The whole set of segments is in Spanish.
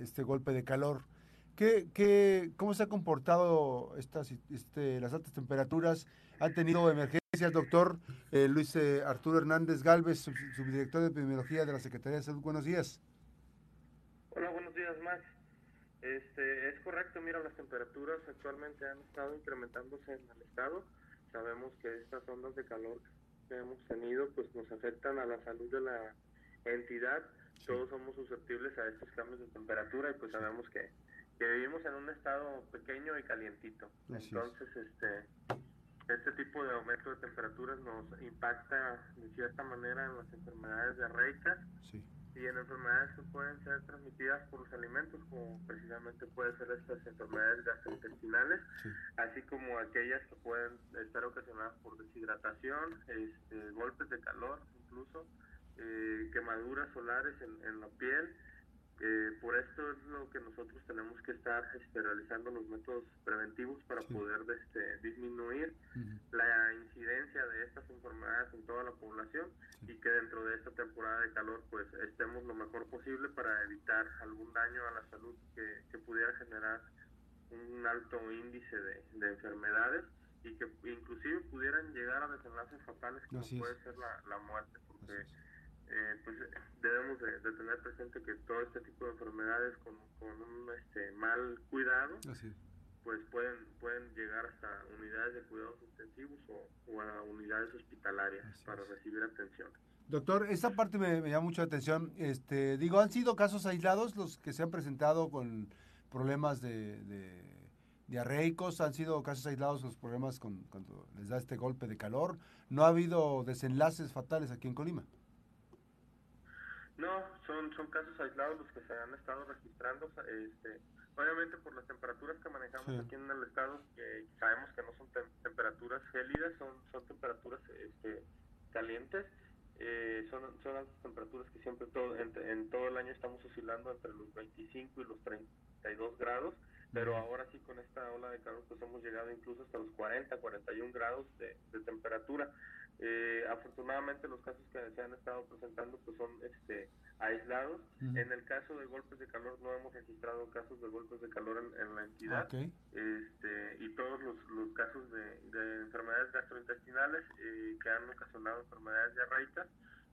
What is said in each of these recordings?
este, golpe de calor. ¿Qué, qué, ¿Cómo se ha comportado estas, este, las altas temperaturas? ¿Han tenido emergencias, doctor eh, Luis eh, Arturo Hernández Galvez, subdirector de epidemiología de la Secretaría de Salud? Buenos días. Hola, buenos días, Max. Este, es correcto, mira, las temperaturas actualmente han estado incrementándose en el estado. Sabemos que estas ondas de calor que hemos tenido pues nos afectan a la salud de la entidad. Todos somos susceptibles a estos cambios de temperatura y pues sabemos que que vivimos en un estado pequeño y calientito. Entonces, este este tipo de aumento de temperaturas nos impacta de cierta manera en las enfermedades diarreicas y en enfermedades que pueden ser transmitidas por los alimentos, como precisamente pueden ser estas enfermedades gastrointestinales, así como aquellas que pueden estar ocasionadas por deshidratación, este, golpes de calor, incluso eh, quemaduras solares en, en la piel eh, por esto es lo que nosotros tenemos que estar este, realizando los métodos preventivos para poder este, disminuir la incidencia de estas enfermedades en toda la población y que dentro de esta temporada de calor pues estemos lo mejor posible para evitar algún daño a la salud que, que pudiera generar un alto índice de, de, enfermedades y que inclusive pudieran llegar a desenlaces fatales como puede ser la, la muerte porque eh, pues debemos de, tener presente que todo este tipo de enfermedades con, un este, mal cuidado pues pueden pueden llegar hasta unidades de cuidados intensivos o, a unidades hospitalarias para recibir atención. Doctor, esta parte me, llama mucho la atención. Este, digo, ¿han sido casos aislados los que se han presentado con problemas de, de diarreicos? ¿Han sido casos aislados los problemas con, cuando les da este golpe de calor? ¿No ha habido desenlaces fatales aquí en Colima? No, son, son casos aislados los que se han estado registrando. Este, obviamente por las temperaturas que manejamos aquí en el estado, que sabemos que no son temperaturas gélidas, son, son temperaturas este, calientes. Eh, son, son las temperaturas que siempre todo, en, en, todo el año estamos oscilando entre los 25 y los 32 grados, pero ahora sí con esta ola de calor pues hemos llegado incluso hasta los 40, 41 grados de, de temperatura. Eh, afortunadamente los casos que se han estado presentando pues son este aislados. En el caso de golpes de calor no hemos registrado casos de golpes de calor en, la entidad. Este, y todos los, los casos de, enfermedades gastrointestinales eh, que han ocasionado enfermedades diarreicas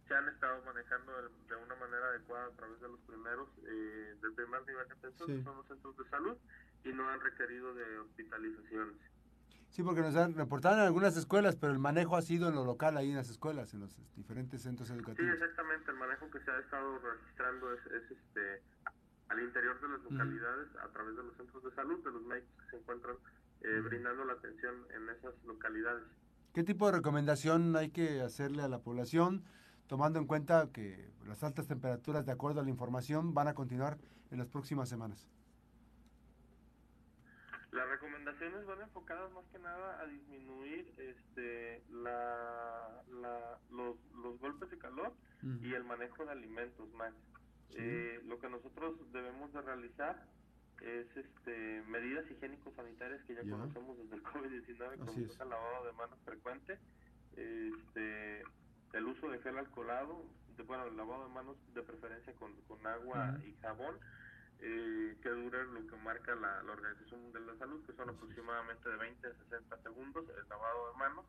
se han estado manejando de, una manera adecuada a través de los primeros, eh, del primer nivel de atención, que son los centros de salud, y no han requerido de hospitalizaciones. Sí, porque nos han reportado en algunas escuelas, pero el manejo ha sido en lo local, ahí en las escuelas, en los diferentes centros educativos. Sí, exactamente. El manejo que se ha estado registrando es, este al interior de las localidades, a través de los centros de salud, de los médicos que se encuentran eh, brindando la atención en esas localidades. ¿Qué tipo de recomendación hay que hacerle a la población, tomando en cuenta que las altas temperaturas, de acuerdo a la información, van a continuar en las próximas semanas? Las recomendaciones van enfocadas más que nada a disminuir este, la, los, los golpes de calor y el manejo de alimentos más. Eh, lo que nosotros debemos de realizar es este, medidas higiénico-sanitarias que ya, conocemos desde el COVID-19, como el lavado de manos frecuente, este, el uso de gel alcoholado, de, bueno, el lavado de manos de preferencia con, con agua y jabón, eh, que dura lo que marca la, Organización Mundial de la Salud, que son aproximadamente de 20 a 60 segundos el lavado de manos,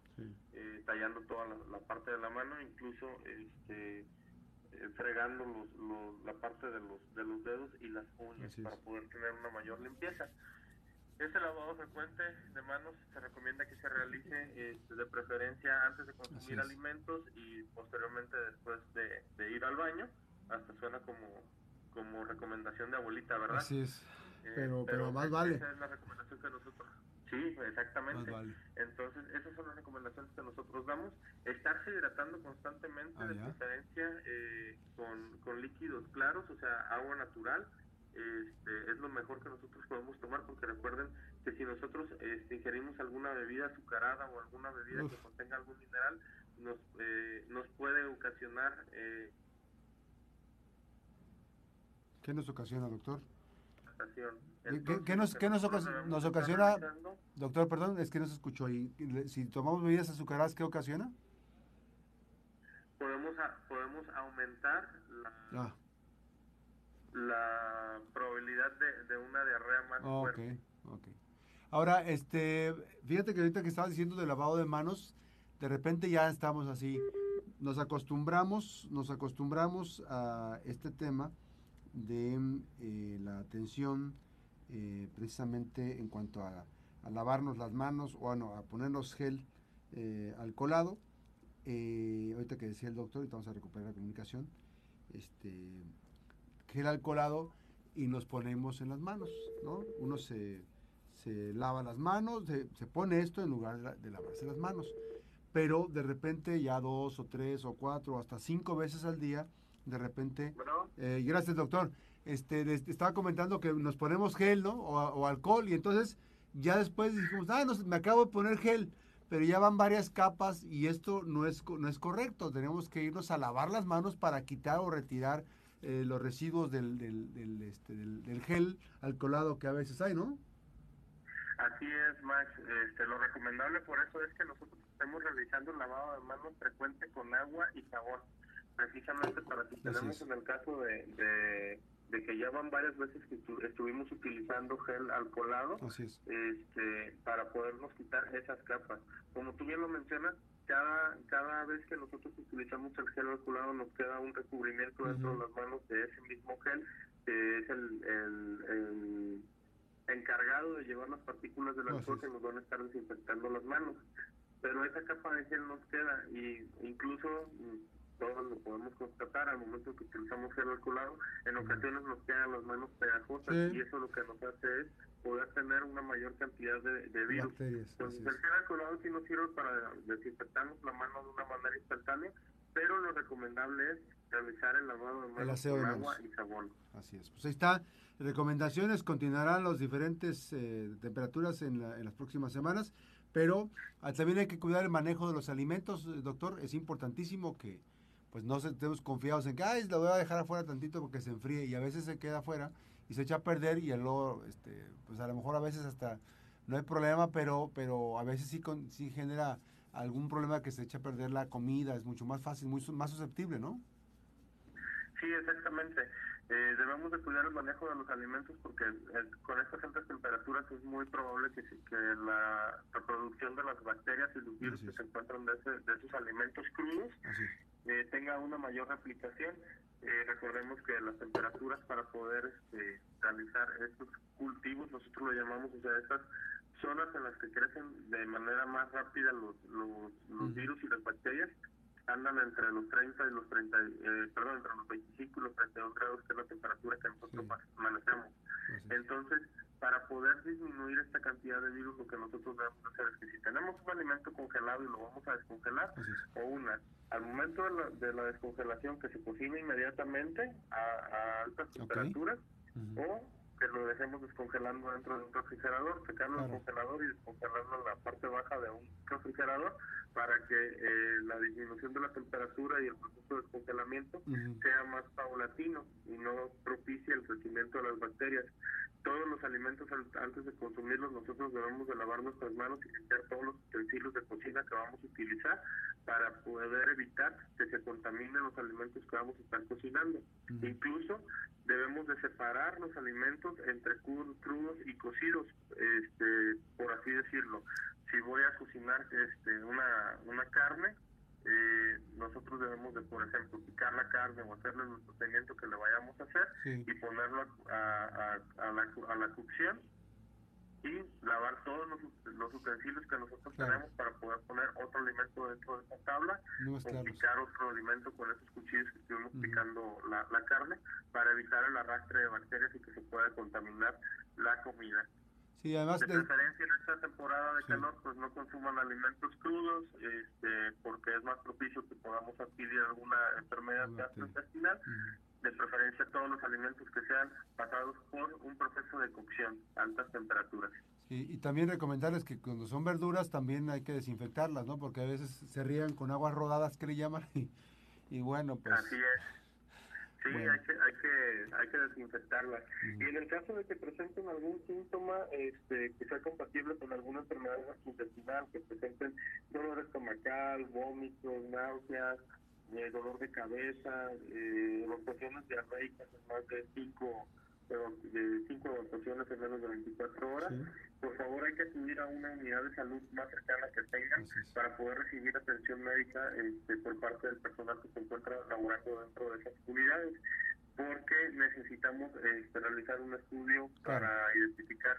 eh, tallando toda la, parte de la mano, incluso este, eh, fregando los, la parte de los, de los dedos y las uñas para poder tener una mayor limpieza. Este lavado frecuente de manos se recomienda que se realice este, de preferencia antes de consumir alimentos y posteriormente después de, de ir al baño. Hasta suena como como recomendación de abuelita, ¿verdad? Así es. Eh, pero, pero, más vale. Esa es la recomendación que nosotros. Sí, exactamente. Entonces, esas son las recomendaciones que nosotros damos. Estarse hidratando constantemente, ah, de preferencia eh, con, con líquidos claros, o sea, agua natural. Este, es lo mejor que nosotros podemos tomar porque recuerden que si nosotros este, ingerimos alguna bebida azucarada o alguna bebida que contenga algún mineral, nos, eh, nos puede ocasionar eh, ¿Qué nos ocasiona, doctor? ¿Qué, nos, qué nos, ocasiona, doctor, perdón, es que no se escuchó ahí. Si tomamos bebidas azucaradas, ¿qué ocasiona? Podemos, podemos aumentar la, ah. la probabilidad de, de una diarrea más fuerte. Ok, Ahora, este, fíjate que ahorita que estabas diciendo de lavado de manos, de repente ya estamos así, nos acostumbramos, nos acostumbramos a este tema de eh, la atención eh, precisamente en cuanto a, lavarnos las manos o a ponernos gel eh, alcoholado. Eh, ahorita que decía el doctor, ahorita vamos a recuperar la comunicación, este, gel alcoholado y nos ponemos en las manos, ¿no? Uno se, se lava las manos, se, se, pone esto en lugar de lavarse las manos, pero de repente ya dos o tres o cuatro o hasta cinco veces al día, de repente, eh, gracias doctor, este, estaba comentando que nos ponemos gel, ¿no? O, alcohol y entonces ya después dijimos, ah, me acabo de poner gel, pero ya van varias capas y esto no es, no es correcto. Tenemos que irnos a lavar las manos para quitar o retirar eh, los residuos del, del, del, este, del, gel alcoholado que a veces hay, ¿no? Así es, Max. Este, lo recomendable por eso es que nosotros estemos realizando el lavado de manos frecuente con agua y jabón, precisamente para que tenemos en el caso de de que ya van varias veces que estuvimos utilizando gel alcoholado este, para podernos quitar esas capas. Como tú bien lo mencionas, cada, cada vez que nosotros utilizamos el gel alcoholado nos queda un recubrimiento dentro de las manos de ese mismo gel, que es el, el, encargado de llevar las partículas del alcohol que nos van a estar desinfectando las manos. Pero esa capa de gel nos queda y incluso todos lo podemos constatar al momento que utilizamos gel alcoholado, en ocasiones nos quedan las manos pegajosas y eso lo que nos hace es poder tener una mayor cantidad de, de virus. Entonces el gel alcoholado sí nos sirve para desinfectarnos la mano de una manera instantánea, pero lo recomendable es realizar el lavado de manos con agua y jabón. Así es. Pues ahí está. Recomendaciones continuarán las diferentes eh, temperaturas en, en las próximas semanas, pero ah, también hay que cuidar el manejo de los alimentos, doctor. Es importantísimo que pues no estemos confiados en que, ay, lo voy a dejar afuera tantito porque se enfríe y a veces se queda afuera y se echa a perder y luego, este, pues a lo mejor a veces hasta no hay problema, pero, pero a veces sí, con, sí genera algún problema que se echa a perder la comida, es mucho más fácil, muy, más susceptible, ¿no? Sí, exactamente. Eh, debemos de cuidar el manejo de los alimentos porque con estas altas temperaturas es muy probable que, que la reproducción de las bacterias y los virus que se encuentran de, de esos alimentos crudos eh, tenga una mayor replicación. Eh, recordemos que las temperaturas para poder este, realizar estos cultivos, nosotros lo llamamos, o sea, estas zonas en las que crecen de manera más rápida los, los, virus y las bacterias, andan entre los 30 y los 30, eh, perdón, entre los 25 y los 32 grados, que es la temperatura que nosotros manejamos. Entonces, para poder disminuir esta cantidad de virus, lo que nosotros debemos hacer es que si tenemos un alimento congelado y lo vamos a descongelar, o una, al momento de la, descongelación que se cocine inmediatamente a, altas temperaturas, o que lo dejemos descongelando dentro de un refrigerador, sacarlo del congelador y descongelarlo en la parte baja de un refrigerador para que eh, la disminución de la temperatura y el proceso de descongelamiento sea más paulatino y no propicie el crecimiento de las bacterias. Todos los alimentos antes de consumirlos nosotros debemos de lavar nuestras manos y limpiar todos los utensilios de cocina que vamos a utilizar para poder evitar que se contaminen los alimentos que vamos a estar cocinando. Incluso debemos de separar los alimentos entre crudos y cocidos, este, por así decirlo. Si voy a cocinar este, una, una carne, eh, nosotros debemos de, por ejemplo, picar la carne o hacerle el procedimiento que le vayamos a hacer y ponerlo a, a, la, a la cocción y lavar todos los, utensilios que nosotros tenemos para poder poner otro alimento dentro de esa tabla. O picar otro alimento con esos cuchillos que estuvimos picando la, la carne para evitar el arrastre de bacterias y que se pueda contaminar la comida. Sí, además de, preferencia en esta temporada de calor, pues no consuman alimentos crudos, este, porque es más propicio que podamos adquirir alguna enfermedad gastrointestinal. Todos los alimentos que sean pasados por un proceso de cocción a altas temperaturas. Sí, y también recomendarles que cuando son verduras también hay que desinfectarlas, ¿no? Porque a veces se rían con aguas rodadas que le llaman y, y bueno, pues... Así es Sí, hay, que, hay, que, hay que desinfectarla. Y en el caso de que presenten algún síntoma este, que sea compatible con alguna enfermedad gastrointestinal, que presenten dolor estomacal, vómitos, náuseas, eh, dolor de cabeza, eh, evacuaciones diarreicas en más de cinco de 5 evacuaciones en menos de 24 horas. Por favor, hay que acudir a una unidad de salud más cercana que tengan para poder recibir atención médica este, por parte del personal que se encuentra laborando dentro de esas unidades, porque necesitamos este, realizar un estudio para identificar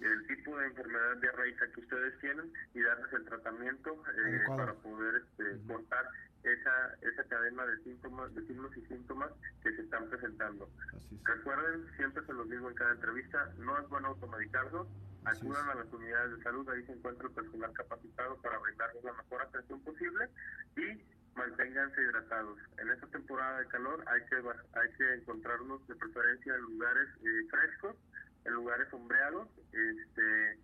el tipo de enfermedad diarreica que ustedes tienen y darles el tratamiento eh, para poder este, cortar esa, esa cadena de síntomas, de signos y síntomas que se están presentando. Recuerden, siempre se los digo en cada entrevista, no es bueno automedicarlos, acudan a las unidades de salud, ahí se encuentra el personal capacitado para brindarles la mejor atención posible y manténganse hidratados. En esta temporada de calor hay que hay que encontrarnos de preferencia en lugares eh, frescos, en lugares sombreados, este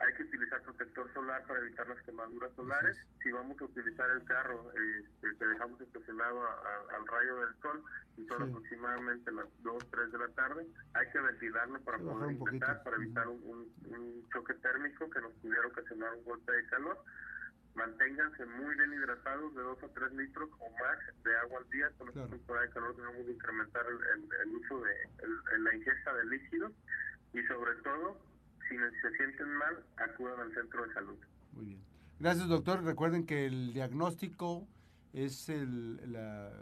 hay que utilizar protector solar para evitar las quemaduras solares. Si vamos a utilizar el carro este, que dejamos estacionado al rayo del sol y son aproximadamente las 2, 3 de la tarde, hay que ventilarlo para poder intentar, para evitar un, choque térmico que nos pudiera ocasionar un golpe de calor. Manténganse muy bien hidratados, de 2 a 3 litros o más de agua al día. Con esta temporada de calor tenemos que incrementar el, uso de la ingesta de líquidos y sobre todo si se sienten mal, acudan al centro de salud. Muy bien. Gracias, doctor. Recuerden que el diagnóstico es la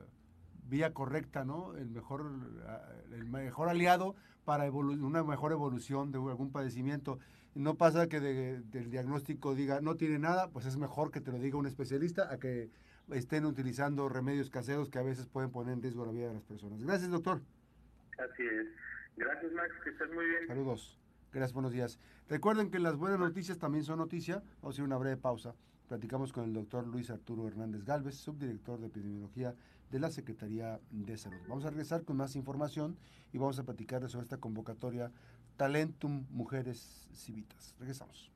vía correcta, ¿no? El mejor, el mejor aliado para una mejor evolución de algún padecimiento. No pasa que del diagnóstico diga no tiene nada, pues es mejor que te lo diga un especialista a que estén utilizando remedios caseros que a veces pueden poner en riesgo la vida de las personas. Gracias, doctor. Así es. Gracias, Max, que estés muy bien. Saludos. Gracias, buenos días. Recuerden que las buenas noticias también son noticia. Vamos a hacer una breve pausa. Platicamos con el doctor Luis Arturo Hernández Galvez, subdirector de epidemiología de la Secretaría de Salud. Vamos a regresar con más información y vamos a platicar sobre esta convocatoria Talentum Mujeres Civitas. Regresamos.